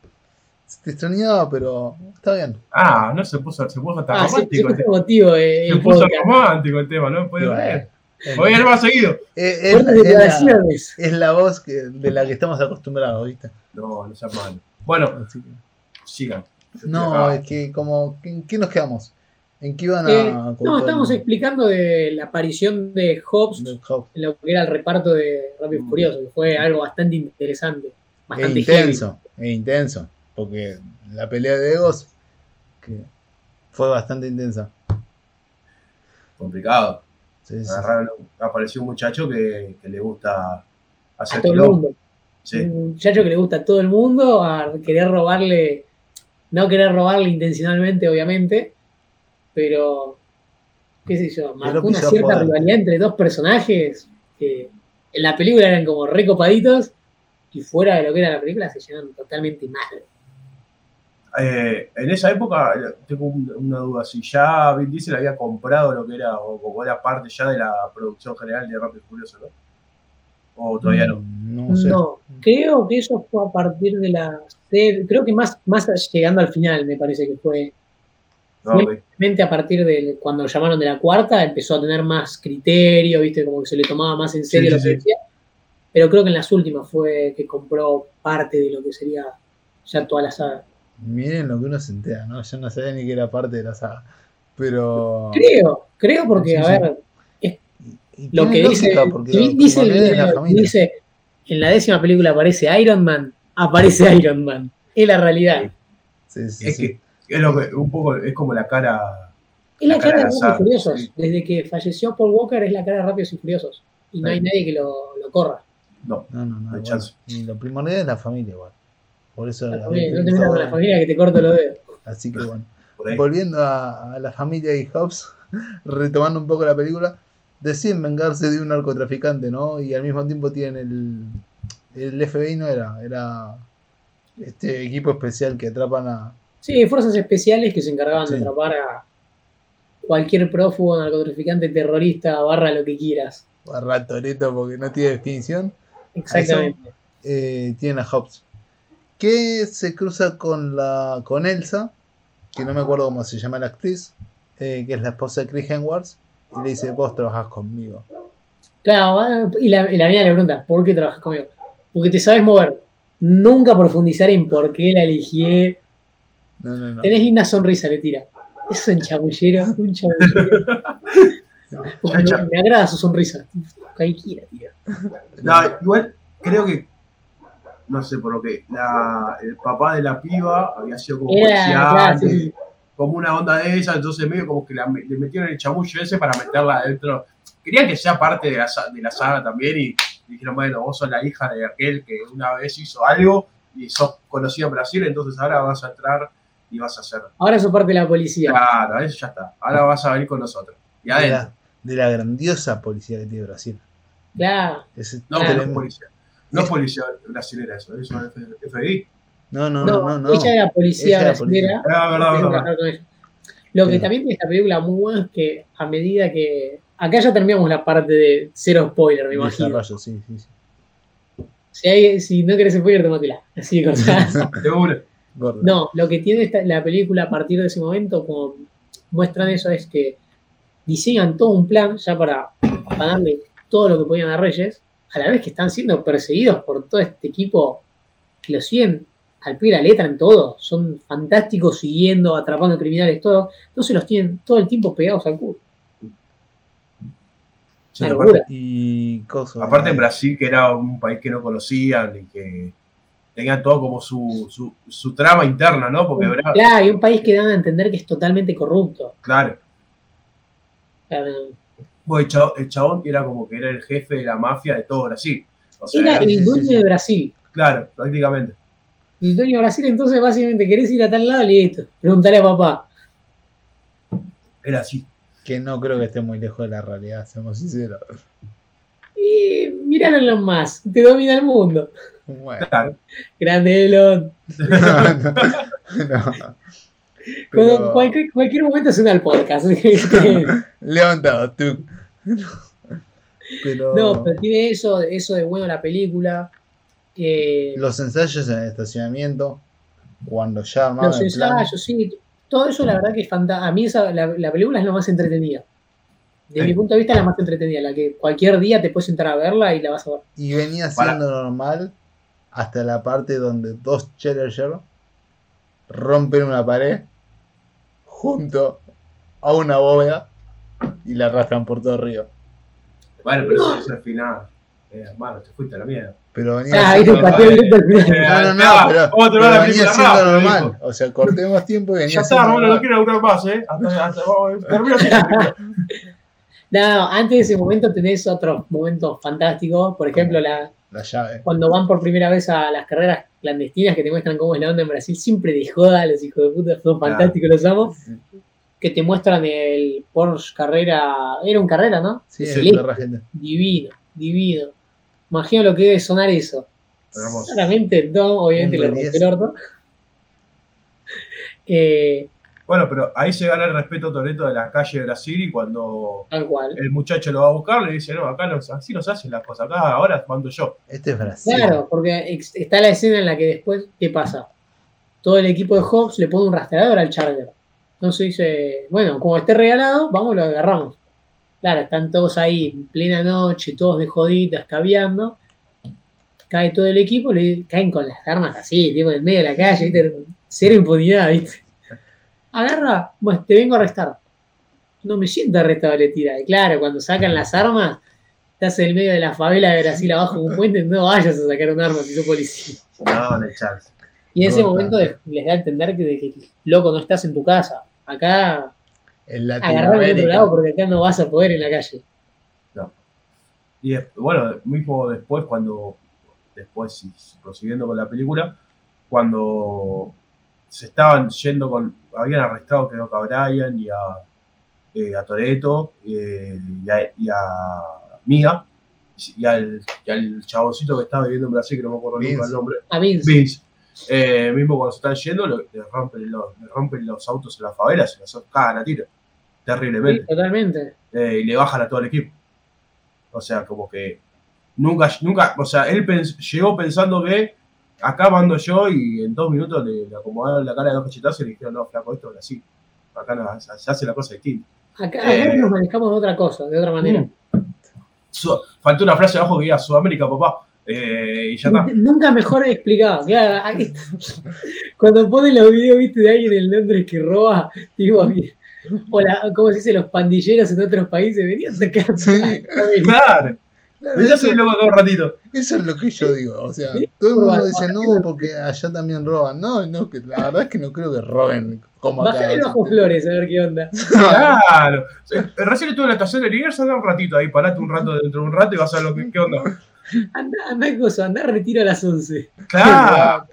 Te extrañaba, pero está bien. Ah, no se puso, se puso hasta Ah, romántico. siempre el es motivo eh, Se el puso podcast. romántico el tema, ¿no? Puede ver. es- Voy a ir más seguido. es- es- la, declaraciones. es la voz que, de la que estamos acostumbrados, ¿viste? No, no seas malo. Bueno, sigan. no, es que como, ¿en qué nos quedamos? ¿En qué iban a Eh, no, estamos explicando de la aparición de Hobbs? en lo que era el reparto de Rápidos y Furiosos, que fue algo bastante interesante, Es bastante heavy. intenso, es intenso, porque la pelea de egos que fue bastante intensa. complicado. Sí, sí. Apareció un muchacho que, que le gusta hacer A todo el mundo. Sí. Un muchacho que le gusta a todo el mundo, a querer robarle, no querer robarle intencionalmente, obviamente, pero, qué sé yo, marcó una cierta rivalidad entre dos personajes que en la película eran como recopaditos y fuera de lo que era la película se llevan totalmente mal. Eh, en esa época, eh, tengo un- una duda, si ya Vin Diesel había comprado lo que era, o como era parte ya de la producción general de Rápido y Furioso, ¿no? O todavía no. No sé. No, creo que eso fue a partir de la serie, creo que más, más llegando al final me parece que fue. No, Sí. ok. Realmente a partir de cuando llamaron de la cuarta empezó a tener más criterio, viste, como que se le tomaba más en serio Sí, lo que sí. decía. Pero creo que en las últimas fue que compró parte de lo que sería ya toda la saga. Miren lo que uno se entera, ¿no? Yo no sabía ni que era parte de la saga. Pero. Creo, creo porque, Sí, a ver, y lo que dice, porque como dice, la familia. dice, en la décima película aparece Iron Man, aparece Iron Man. Es la realidad. Sí, sí, Es sí. que es, lo que, un poco, es como la cara. Es la La cara cara de Rápidos y Furiosos. sí. Desde que falleció Paul Walker es la cara de Rápidos y Furiosos. Y no hay nadie que lo, lo corra. No, No, no, no. No bueno. lo primordial es la familia, igual. Por eso. La familia, no te metas con la familia que te corto los dedos. Así que bueno. Volviendo a, a la familia y Hobbs, retomando un poco la película, deciden vengarse de un narcotraficante, ¿no? Y al mismo tiempo tienen el. El FBI no era, era este equipo especial que atrapan a. Sí, fuerzas especiales que se encargaban de atrapar a cualquier prófugo, narcotraficante, terrorista, barra lo que quieras. a Ratoreto porque no tiene definición. Exactamente. eh, tienen a Hobbs. Que se cruza con la con Elsa, que no me acuerdo cómo se llama la actriz, eh, que es la esposa de Chris Hemsworth, y le dice, vos trabajás conmigo. Claro, y la, y la mina le pregunta, ¿por qué trabajas conmigo? Porque te sabes mover. Nunca profundizar en por qué la elegí. No, no, no. Tenés linda sonrisa, le tira. Es un chamullero, un chamullero. Porque Cha, cha. me, me agrada su sonrisa. Cualquiera, tío. No, igual creo que, no sé por lo que, la, el papá de la piba había sido como sí, sí. como una onda de esa, entonces medio como que la- le metieron el chamullo ese para meterla adentro. Querían que sea parte de la, de la saga también y dijeron, bueno, vos sos la hija de aquel que una vez hizo algo y sos conocido en Brasil, entonces ahora vas a entrar y vas a hacer. Ahora sos parte de la policía. Claro, eso ya está. Ahora vas a venir con nosotros. Y de, adentro. la, de la grandiosa policía que tiene Brasil. Claro. Ese No, Claro. pero no es policía. No es policía brasilera eso, eso es FBI. no, no, No, no, no, ella era policía Ella era brasilera. Ah, trabajar con ella. Lo que Sí. también tiene esta película muy bueno es que a medida que. Acá ya terminamos la parte de cero spoiler, me imagino. Desarrollo, sí, sí, sí. Si, hay, si no querés spoiler, tómatela. Así de una. Gordo. No, lo que tiene esta- la película a partir de ese momento, como muestran eso, es que diseñan todo un plan ya para, para darle todo lo que podían a Reyes, a la vez que están siendo perseguidos por todo este equipo que lo siguen al pie de la letra en todo. Son fantásticos siguiendo, atrapando criminales, todo. Entonces los tienen todo el tiempo pegados al culo. Sí, aparte. Y aparte en Brasil, que era un país que no conocían y que tenía todo como su, su, su trama interna, ¿no? Porque, Bra- Claro, y un país que dan a entender que es totalmente corrupto. claro, Claro, El, chabón, el chabón era como que era el jefe de la mafia de todo Brasil. O sea, Era el dueño de Brasil. claro, prácticamente. El dueño de Brasil, entonces básicamente querés ir a tal lado, listo. Preguntale a papá. Era así. Que no creo que esté muy lejos de la realidad, seamos sinceros. Y míralo en lo más, te domina el mundo. Bueno. Claro. Grande Elon. no, no. Cuando- Pero- cualquier, cualquier momento suena al podcast. Levantado, tú. Pero no, pero tiene eso, eso de bueno la película. eh, los ensayos en el estacionamiento, cuando ya los plan, ensayos, sí. Todo eso la verdad que es fantástico. A mí esa, la, la película es la más entretenida. Sí. mi punto de vista es la más entretenida, la que cualquier día te puedes sentar a verla y la vas a ver. y venía Para. siendo normal hasta la parte donde dos Challenger rompen una pared junto a una bóveda y la arrastran por todo el río. Bueno, pero eso es el final. Eh, hermano, te fuiste a la mierda. Pero venía Ah, siendo normal. final. No, no, no, pero, vamos a pero la venía siendo rápido, normal. dijo. O sea, cortemos tiempo y venía Ya está, no quiero durar más, ¿eh? Hasta, así. No, antes de ese momento tenés otros momentos fantásticos. Por ejemplo, la, La llave. cuando van por primera vez a las carreras clandestinas que te muestran cómo es la onda en Brasil, siempre de joda, los hijos de puta son Claro. fantásticos, los amo. Que te muestran el Porsche Carrera, era un Carrera, ¿no? Sí, Sí. es. Divino, divino. Imagino lo que debe sonar eso. Hermoso. Claramente, Dom, obviamente, le rompió el orto. Eh, Bueno, pero ahí se gana el respeto Toreto de la calle de Brasil y cuando tal cual. el muchacho lo va a buscar le dice, no, acá no, así no se hacen las cosas, acá ahora mando yo. Este es Brasil. Claro, porque está la escena en la que después, ¿qué pasa? Todo el equipo de Hobbs le pone un rastreador al Charger. Entonces dice, bueno, como esté regalado, vamos, lo agarramos. Claro, están todos ahí en plena noche, todos de joditas, caviando. Cae todo el equipo, le caen con las armas así, tipo en el medio de la calle, ¿viste? cero impunidad, ¿viste? Agarra, bueno, te vengo a arrestar. No me siento arrestado, le tira. Y claro, cuando sacan las armas, estás en el medio de la favela de Brasil abajo de un puente, no vayas a sacar un arma si sos policía. No, no chance. Y en ese No, momento les da a entender que, de que, loco, no estás en tu casa. Acá En de otro Latinoamérica. lado porque acá no vas a poder en la calle. Y des- bueno, mismo después, cuando, después, y prosiguiendo con la película, cuando se estaban yendo con, habían arrestado creo que a Brian y a, eh, a Toreto eh, y, a, y a Mia y al, y al chaboncito que estaba viviendo en Brasil, que no me acuerdo nunca Vince. el nombre, A mí, Vince. Eh, mismo cuando se están yendo, lo- le, rompen los, le rompen los autos en la favela, se los cagan a tiro, terriblemente sí, totalmente. eh, y le bajan a todo el equipo. O sea, como que nunca, nunca, o sea, él pens- llegó pensando que acá mando yo y en dos minutos le, le acomodaron la cara de dos cachetazos y le dijeron, no, flaco, esto es así. Acá no, se hace la cosa distinta. Acá, acá Eh. nos manejamos de otra cosa, de otra manera. Su- faltó una frase abajo que diga Sudamérica, papá. Eh, y ya está. Nunca mejor explicado. Claro, aquí- cuando ponen los videos, viste, de alguien en Londres que roba, digo, o la, ¿cómo se dice? Los pandilleros en otros países venían a sacar. Sí. Claro, Claro, ya se loco acá un ratito. eso es lo que yo digo. O sea, todo el mundo dice no porque allá también roban. No, no, que la verdad es que no creo que roben como acá. Bajale bajo flores a ver qué onda. Claro. Eh, Recién estuve en la estación de Liniers, anda un ratito ahí, parate un rato dentro de un rato y vas a ver lo que, qué onda. Anda, anda, cosa, anda, retiro a las 11. Claro.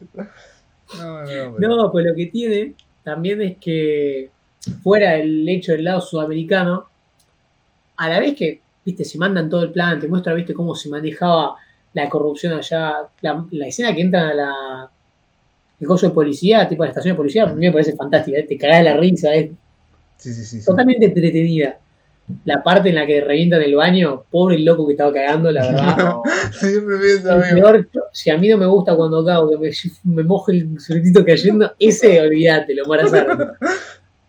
No, no, pero- No, pues lo que tiene también es que fuera el hecho del lado sudamericano, a la vez que, viste, se mandan todo el plan, te muestra, viste, cómo se manejaba la corrupción allá, la, la escena que entran a la el coso de policía, tipo a la estación de policía, a mí me parece fantástica, ¿eh? te cagás la risa, es sí, sí. sí. totalmente entretenida. La parte en la que revientan el baño, pobre el loco que estaba cagando, la verdad. No. Siempre pienso El amigo. peor, si a mí no me gusta cuando cago, que me, me mojo el suretito cayendo, ese olvídate, lo marazar.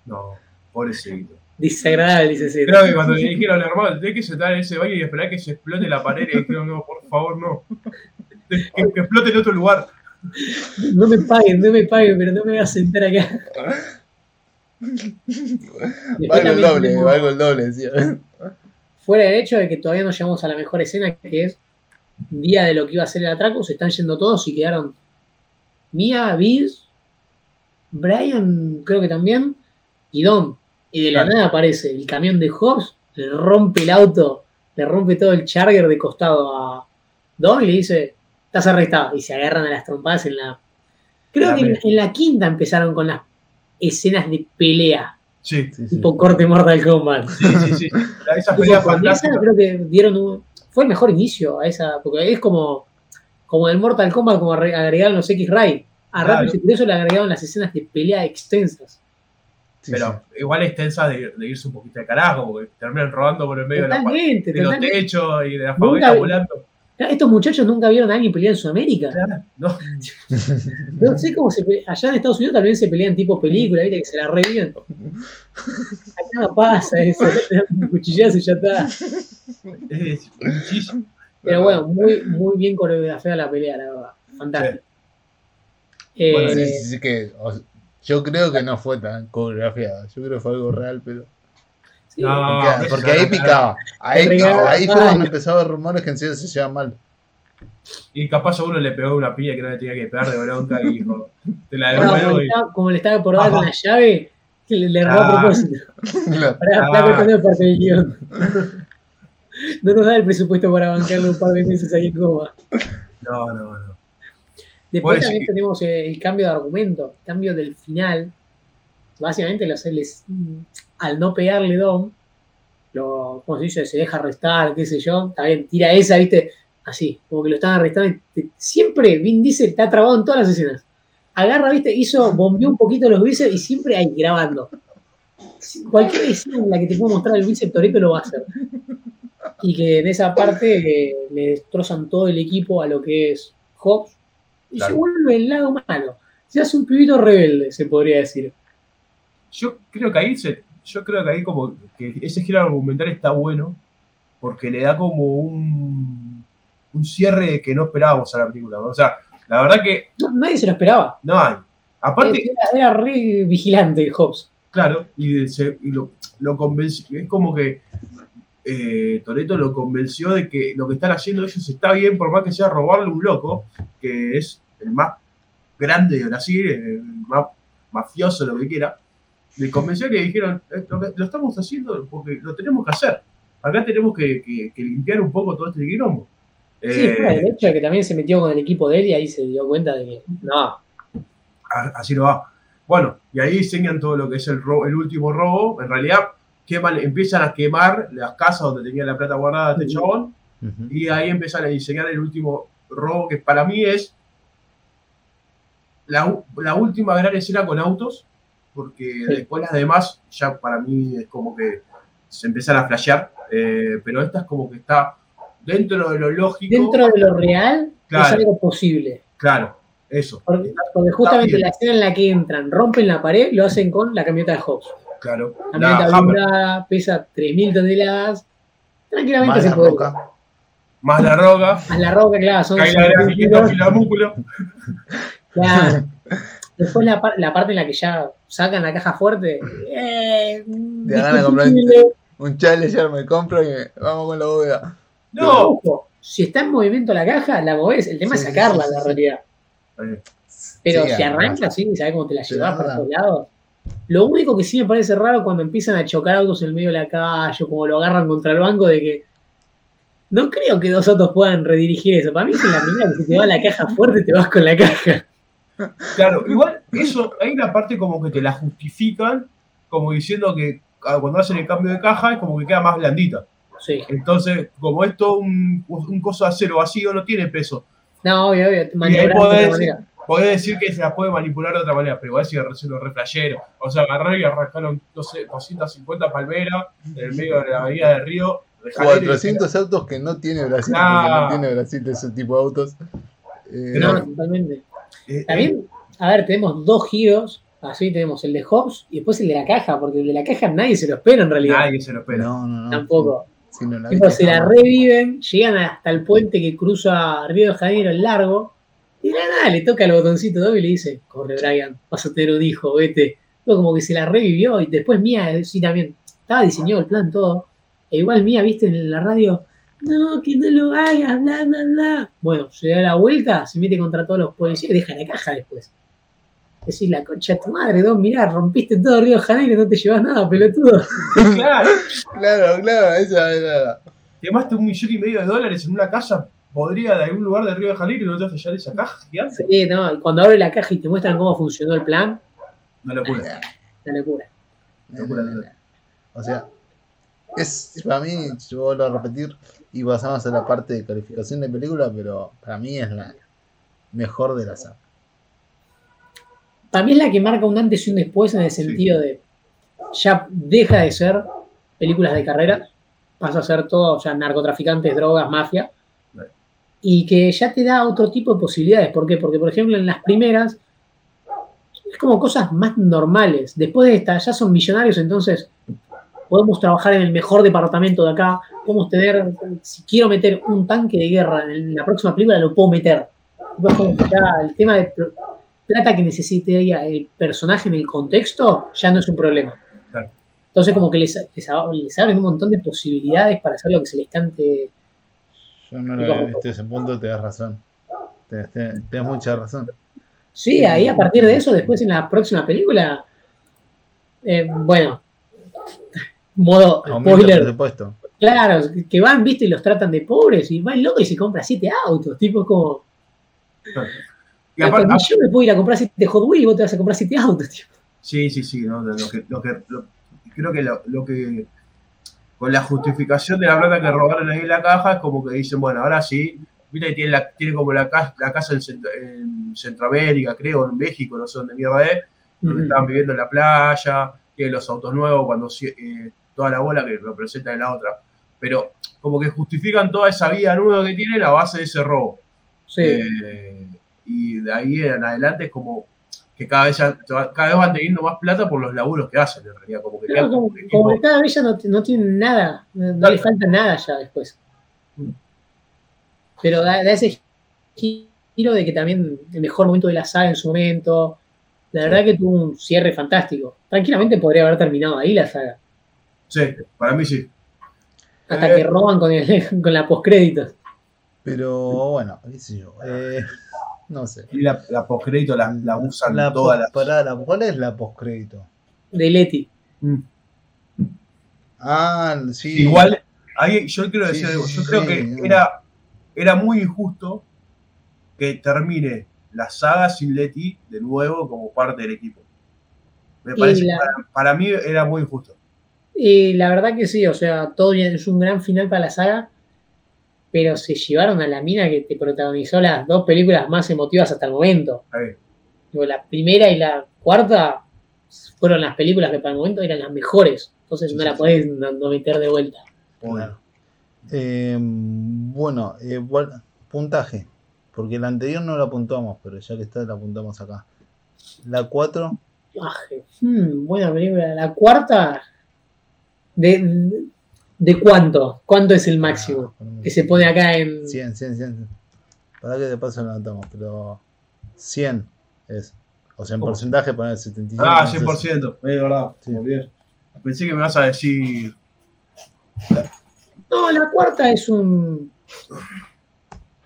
No, pobrecito. Desagradable, dice ese. Creo que cuando le dijeron, hermano, tenés que sentar en ese baño y esperar que se explote la pared, y dijeron, no, por favor, no. Que, que explote en otro lugar. No me paguen, no me paguen, pero no me voy a sentar acá. Valgo el doble, tenemos valgo el doble, fuera del hecho de que todavía no llegamos a la mejor escena, que es día de lo que iba a ser el atraco, se están yendo todos y quedaron Mia, Biz, Brian, creo que también, y Dom. Y de la Claro. nada aparece el camión de Hobbs, le rompe el auto, le rompe todo el charger de costado a Dom y le dice, estás arrestado. Y se agarran a las trompadas en la... Creo La que en, en la quinta empezaron con las escenas de pelea, Sí, Sí, sí. tipo corte Mortal Kombat. sí, sí. sí. Esa pelea esa fantástica. creo que dieron un, fue el mejor inicio a esa, porque es como, como el Mortal Kombat, como agregaron los X-Ray. A Claro. Rápido y Furioso le agregaron las escenas de pelea extensas. Sí, Pero igual es tensa de, de irse un poquito de carajo, porque terminan rodando por el medio de, la, de los techos y de la fábrica volando. Estos muchachos nunca vieron a alguien pelear en Sudamérica. No, No sé cómo se allá en Estados Unidos también se pelean tipo película, ¿viste? que se la reviven. Acá no pasa eso, acá te dan un cuchillazo y ya está. es muchísimo. Pero bueno, muy, muy bien coreografiada la pelea, la verdad. Fantástico. Eh, Bueno, Sí, sí, sí, que, o sea, yo creo que no fue tan coreografiada. Yo creo que fue algo real, pero. Sí. No, porque, no, ahí no, picaba. Ahí, ahí fue cuando haber rumores que en serio se llevan mal. Y capaz a uno le pegó una piña que no le tenía que pegar de bronca y dijo, te la No, como, devuelvo le y. estaba, como le estaba por dar con la llave, que le, le robó a Ah. propósito. Para, Ah. para cortando parte del guion. No nos da el presupuesto para bancarle un par de meses ahí en coma. No, no, no. Después también tenemos eh, el cambio de argumento, el cambio del final. Básicamente, los, les, al no pegarle Dom, lo, ¿cómo se dice? Se deja arrestar, qué sé yo. Está bien, tira esa, ¿viste? Así, como que lo están arrestando. siempre Vin Diesel está trabado en todas las escenas. Agarra, ¿viste? Hizo, bombeó un poquito los bíceps y siempre ahí grabando. Cualquier escena en la que te puedo mostrar el bíceps Torito lo va a hacer. Y que en esa parte eh, le destrozan todo el equipo a lo que es Hobbs y Claro. se vuelve el lado malo. Se hace un pibito rebelde, se podría decir. Yo creo que ahí se, yo creo que ahí como que ese giro argumental está bueno porque le da como un, un cierre que no esperábamos a la película. O sea, la verdad que No, nadie se lo esperaba. no hay. Aparte, Era, era re vigilante Hobbs. claro, y, se- y lo, lo convenció, es como que eh, Toreto lo convenció de que lo que están haciendo ellos está bien, por más que sea robarle un loco, que es el más grande de Brasil, el más mafioso, lo que quiera. Le convenció que dijeron, "Eh, lo, lo estamos haciendo porque lo tenemos que hacer. Acá tenemos que, que- que limpiar un poco todo este quilombo. Sí, Eh, fuera del hecho de que también se metió con el equipo de él y ahí se dio cuenta de que no, así no va. Bueno, y ahí enseñan todo lo que es el, robo, el último robo. En realidad, queman, empiezan a quemar las casas donde tenía la plata guardada este chabón. Y ahí empiezan a diseñar el último robo, que para mí es la última gran escena con autos, porque después las demás ya para mí es como que se empiezan a flashear, eh, pero esta es como que está dentro de lo lógico. dentro de lo real Claro. es algo posible. Claro, eso. Porque, porque justamente la escena en la que entran, rompen la pared, lo hacen con la camioneta de Hobbs. Claro. La La camioneta blindada, pesa 3.000 toneladas. Tranquilamente Más se la puede. roca. más la roca, Más la roca, claro, son cae la 5.000 grafiquita kilos. filamúculo. Claro. Después la, par- la parte en la que ya sacan la caja fuerte. Eh, Te dan a comprar discutible. un Challenger me compro y vamos con la bóveda. No, Ojo, si está en movimiento la caja, la movés. El tema Sí, es sacarla, sí, sí, en sí. realidad. Pero Sí, si arranca, sí, sabes cómo te la llevas para todos lados. Lo único que sí me parece raro cuando empiezan a chocar autos en el medio de la calle, o como lo agarran contra el banco, de que no creo que dos autos puedan redirigir eso. Para mí es la primera que se te va la caja fuerte, te vas con la caja. Claro, igual eso, hay una parte como que te la justifican, como diciendo que ah, cuando hacen el cambio de caja es como que queda más blandita. Sí. Entonces, como esto un, un coso de acero vacío no tiene peso, No, obvio, obvio. podés decir- manera. podés decir que se la puede manipular de otra manera, pero igual sigue siendo re flashero. O sea, agarraron y arrancaron, no sé, 250 palmeras en el medio de la avenida del río. de Jalero y- 400 autos que no tiene Brasil, Ah. porque no tiene Brasil de ese tipo de autos. Eh, No, totalmente. Eh, También, a ver, tenemos dos giros. Así tenemos el de Hobbs y después el de la caja, porque el de la caja nadie se lo espera en eh, realidad. nadie se lo espera. no, no, no. Tampoco. Si no la Tipo, viste, se la reviven, llegan hasta el puente que cruza Río de Janeiro, el largo, y nada le toca el botoncito doble y le dice, corre Brian, vas a tener un hijo, vete. Luego como que se la revivió y después mía, sí también, estaba diseñado el plan todo. E igual mía, viste, en la radio, no, que no lo hagas, bla, bla, bla. Bueno, se da la vuelta, se mete contra todos los policías y deja la caja después. Decís, la concha de tu madre, Don, mirá, rompiste todo Río de Janeiro, no te llevas nada, pelotudo. claro. Claro, claro, esa era. Quemaste un millón y medio de dólares en una casa podría de algún lugar de Río de Janeiro y no te vas a hallar esa caja gigante. Sí, no, y cuando abre la caja y te muestran cómo funcionó el plan, Una locura. la locura. Locura total. O sea, es para mí, yo vuelvo a repetir y pasamos a la parte de calificación de película, pero para mí es la mejor de la saga. Para mí es la que marca un antes y un después en el sentido de ya deja de ser películas de carrera, pasa a ser todo ya narcotraficantes, drogas, mafia, y que ya te da otro tipo de posibilidades. ¿Por qué? Porque, por ejemplo, en las primeras es como cosas más normales. Después de esta, ya son millonarios, entonces podemos trabajar en el mejor departamento de acá, podemos tener, si quiero meter un tanque de guerra en la próxima película, lo puedo meter. Es como que ya el tema de pl- plata que necesitaría el personaje en el contexto ya no es un problema. Entonces como que les, les, ab- les abren un montón de posibilidades para hacer lo que se les cante. Yo no lo ese punto, te das razón. Tienes, tienes- tienes mucha razón. Sí, ahí a partir de eso, después en la próxima película, eh, bueno, modo Aumenta spoiler, presupuesto. claro, que van, viste, y los tratan de pobres, y va el loco y se compra siete autos, tipo como, Y aparte, "Ah, yo me puedo ir a comprar siete Hot Wheels y vos te vas a comprar siete autos, tío. Sí, sí, sí, ¿no? Lo que, lo que, lo- creo que lo, lo que con la justificación de la plata que robaron ahí en la caja es como que dicen, bueno, ahora sí, viste que tiene, la, tiene como la, ca- la casa en, Cent- en Centroamérica, creo, en México, no sé dónde mierda es, donde Ujú. estaban viviendo en la playa, tiene los autos nuevos, cuando eh, toda la bola que representa en la otra. Pero como que justifican toda esa vida nueva que tienen a base de ese robo. Sí. Eh, y de ahí en adelante es como que cada vez, cada vez van teniendo más plata por los laburos que hacen, en realidad. Como que Claro, como, como cada vez ya no, no tienen nada, no, le falta nada ya después. Mm. Pero da, da ese giro de que también el mejor momento de la saga en su momento, la verdad que tuvo un cierre fantástico. Tranquilamente podría haber terminado ahí la saga, Sí, para mí sí. hasta Eh. que roban con, el, con la postcréditos. Pero bueno, qué sé yo. eh, no sé. Y la, la postcrédito la, la usan La todas las. pará, la- ¿Cuál es la postcrédito? De Leti. Mm. Ah, sí. Igual, ahí yo quiero decir sí, algo. Yo sí, creo sí, que no. era, era muy injusto que termine la saga sin Leti de nuevo como parte del equipo. Me Y parece para, para mí era muy injusto. Y la verdad que sí, o sea, todo bien, es un gran final para la saga, pero se llevaron a la mina que te protagonizó las dos películas más emotivas hasta el momento. Digo, la primera y la cuarta fueron las películas que para el momento eran las mejores. Entonces Sí, no sí, la sí. podés no, no meter de vuelta. Claro. Eh, bueno, eh, bueno, puntaje. Porque la anterior no la apuntamos, pero ya que está, la apuntamos acá. La 4, Aje. Hmm, buena película. La cuarta, ¿de, ¿de cuánto? ¿Cuánto es el máximo? Que se pone acá en... 100, 100, 100. Para que de paso lo anotamos, pero 100 es. O sea, en ¿Cómo? porcentaje poner 75. Ah, no sé 100%, es verdad. Sí. Pensé que me vas a decir. No, la cuarta es un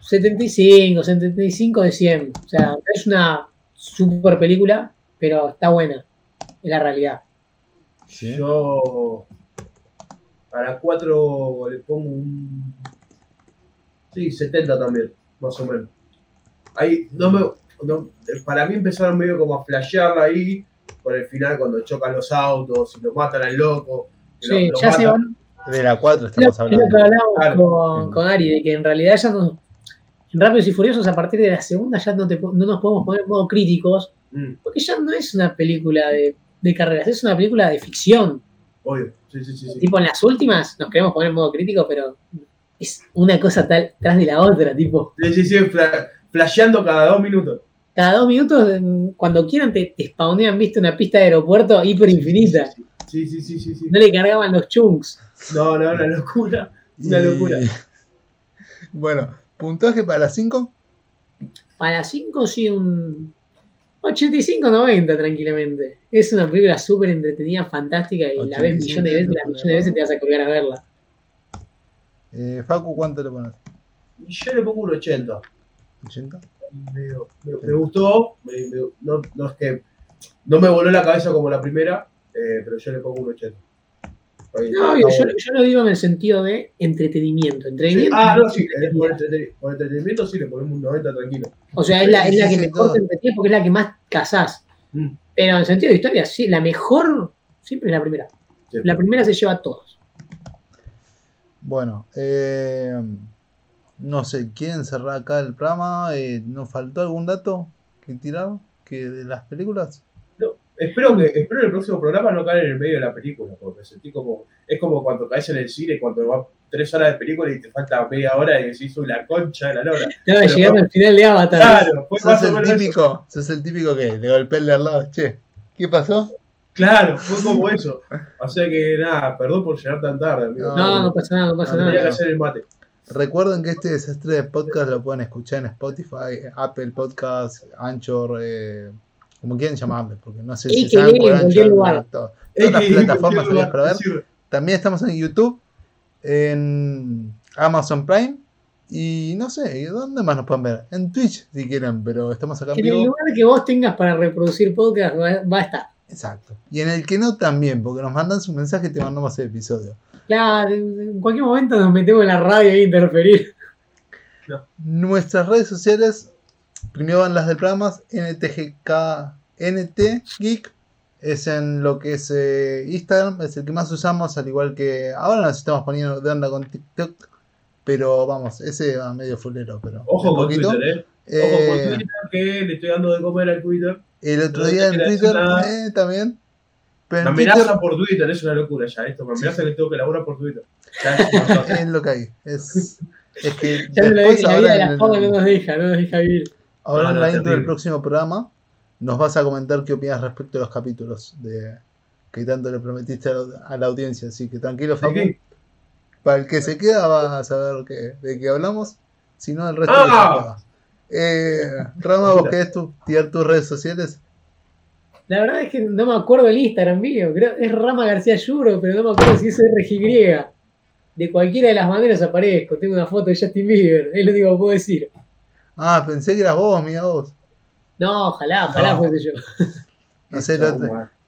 75, 75 de 100. O sea, no es una super película, pero está buena. Es la realidad. ¿sí? Yo a la 4 le pongo un. Sí, 70 también, más o menos. Ahí, no me, no- para mí empezaron medio como a flashearla ahí, por el final cuando chocan los autos y lo matan al loco. lo- Sí, lo ya se van. De la 4 Es lo, estamos hablando. hablamos Claro. con, con Ari, de que en realidad ya no. En Rápidos y Furiosos, a partir de la segunda, ya no, te no nos podemos poner en modo críticos, Mm, porque ya no es una película de, de carreras, es una película de ficción. Obvio, sí, sí, sí. sí. Tipo, en las últimas nos queremos poner en modo crítico, pero es una cosa tal tras de la otra, tipo. Sí, sí, sí, fla- flasheando cada dos minutos. Cada dos minutos, cuando quieran, te, te spawnean, viste, una pista de aeropuerto hiper infinita. Sí, sí, sí, sí, sí. No le cargaban los chunks. No, no, una locura. Una locura. Bueno, puntaje para las 5. Para 5 sí un 85-90 tranquilamente. Es una película súper entretenida, fantástica y la ves millones de veces, las millones de veces te vas a colgar a verla. Eh, Facu, ¿cuánto le pones? Yo le pongo un 80. ¿80? Me, me- me gustó, me- me- no, no es que no me voló la cabeza como la primera, eh, pero yo le pongo un 80. No, yo, yo, lo digo en el sentido de entretenimiento. entretenimiento Ah, no, sí, eh, por, entreten- por entretenimiento sí le ponemos un 90 tranquilo. O sea, es la, es la que mejor te entretiene porque es la que más cazás. Mm. Pero en el sentido de historia, sí, la mejor siempre es la primera. Sí. La primera se lleva a todos. Bueno, eh, no sé, ¿quieren cerrar acá el programa? Eh, ¿Nos faltó algún dato que tirar que de las películas? Espero que espero en el próximo programa no caer en el medio de la película, porque me sentí como. Es como cuando caes en el cine, cuando va tres horas de película y te falta media hora y decís, la concha de la lora. Estaba Pero llegando al final de Avatar. Claro, fue ¿Sos el menos eso. típico? ¿Sos el típico que le golpea el de al lado? Che, ¿qué pasó? Claro, fue como eso. O sea que nada, perdón por llegar tan tarde, amigo. No, no pasa nada, no pasa Tenía que nada. hacer el mate. Recuerden que este desastre de podcast lo pueden escuchar en Spotify, Apple Podcast, Anchor, eh, como quieran llamarle, porque no sé Y si que saben por en cualquier Anchor, lugar. todo. Todas las plataformas habidas para ver. También estamos en YouTube, en Amazon Prime y no sé, ¿y ¿dónde más nos pueden ver? En Twitch si quieren, pero estamos acá en En el vivo. lugar que vos tengas para reproducir podcast va, va a estar. Exacto. Y en el que no también, porque nos mandan su mensaje y te mandamos el episodio. Claro, en cualquier momento nos metemos en la radio e interferir. Nuestras redes sociales, primero van las del programa, NTGK, NT Geek, es en lo que es eh, Instagram, es el que más usamos, al igual que ahora nos estamos poniendo de onda con TikTok, pero vamos, ese va medio fulero, pero Ojo con poquito. Twitter, eh. Ojo con Eh, Twitter, que le estoy dando de comer al Twitter. el otro No día en Twitter eh, también. Pero Me en Twitter amenaza por Twitter, es una locura ya esto. Me amenaza que tengo que laburar por Twitter. Ya es lo que hay. Es, es que Ya me lo después la vida ahora de en la fama no nos deja, no nos deja vivir. Ahora en la intro del próximo programa nos vas a comentar qué opinas respecto a los capítulos de que tanto le prometiste a la, a la audiencia. Así que tranquilo, Facu. Para el que se queda va a saber que, de qué hablamos. Si no, el resto Ah. de. Eh, Rama, ¿vos querés tu- tirar tus redes sociales? La verdad es que no me acuerdo el Instagram mío. Creo es Rama García Yuro, pero no me acuerdo si es RGY. De cualquiera de las maneras aparezco. Tengo una foto de Justin Bieber. Es lo único que puedo decir. Ah, pensé que eras vos, mira vos. No, ojalá, ojalá No. fuese yo. No sé, lo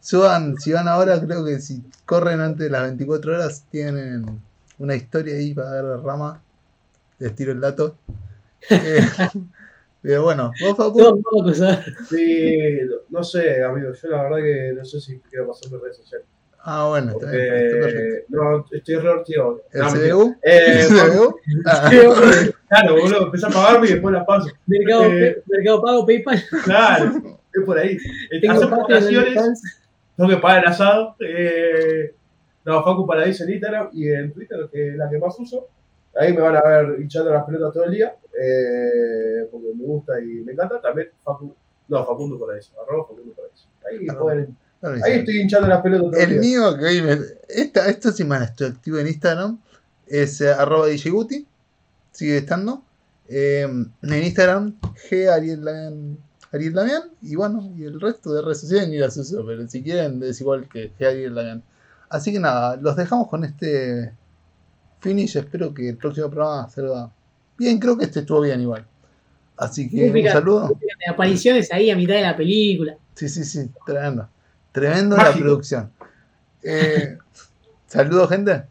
suban, si van ahora, creo que si corren antes de las 24 horas, tienen una historia ahí para ver de Rama. Les tiro el dato. Eh, pero bueno, vos, Facu. ¿sabes? Sí, no sé, amigo. Yo la verdad que no sé si quiero pasar mis redes sociales. Ah, bueno, está bien, está perfecto. Porque no, estoy re tío. ¿El No, CBU? Eh, ¿El CBU? Ah, claro, boludo, empecé a pagarme y después las paso. Mercado, Eh. Mercado Pago, PayPal. Claro, es por ahí. Tengo Hacer OnlyFans. tengo que pagar el asado. Eh, no, Facu Paradise en Instagram y en Twitter, que es la que más uso. Ahí me van a ver hinchando las pelotas todo el día, eh, porque me gusta y me encanta. También Facu, no, Facundo Paradise, arroba Facundo Paradise. Ahí, me pueden- ahí estoy hinchando las pelotas el, mío, que hoy me. Esta, esta semana estoy activo en Instagram. Es eh, arroba DJGuti. Sigue estando. Eh, en Instagram, G Ariel Damián, Ariel Damián. Y bueno, y el resto de redes sociales ni las uso. Pero si quieren, es igual que G Ariel Damián. Así que nada, los dejamos con este finish. Espero que el próximo programa salga bien. Creo que este estuvo bien igual. Así que un Fíjate, saludo. Apariciones ahí a mitad de la película. Sí, sí, sí, tremendo. Tremendo la producción. Eh, saludos, gente.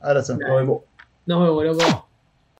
Abrazo. Nos vemos. Nos vemos, loco.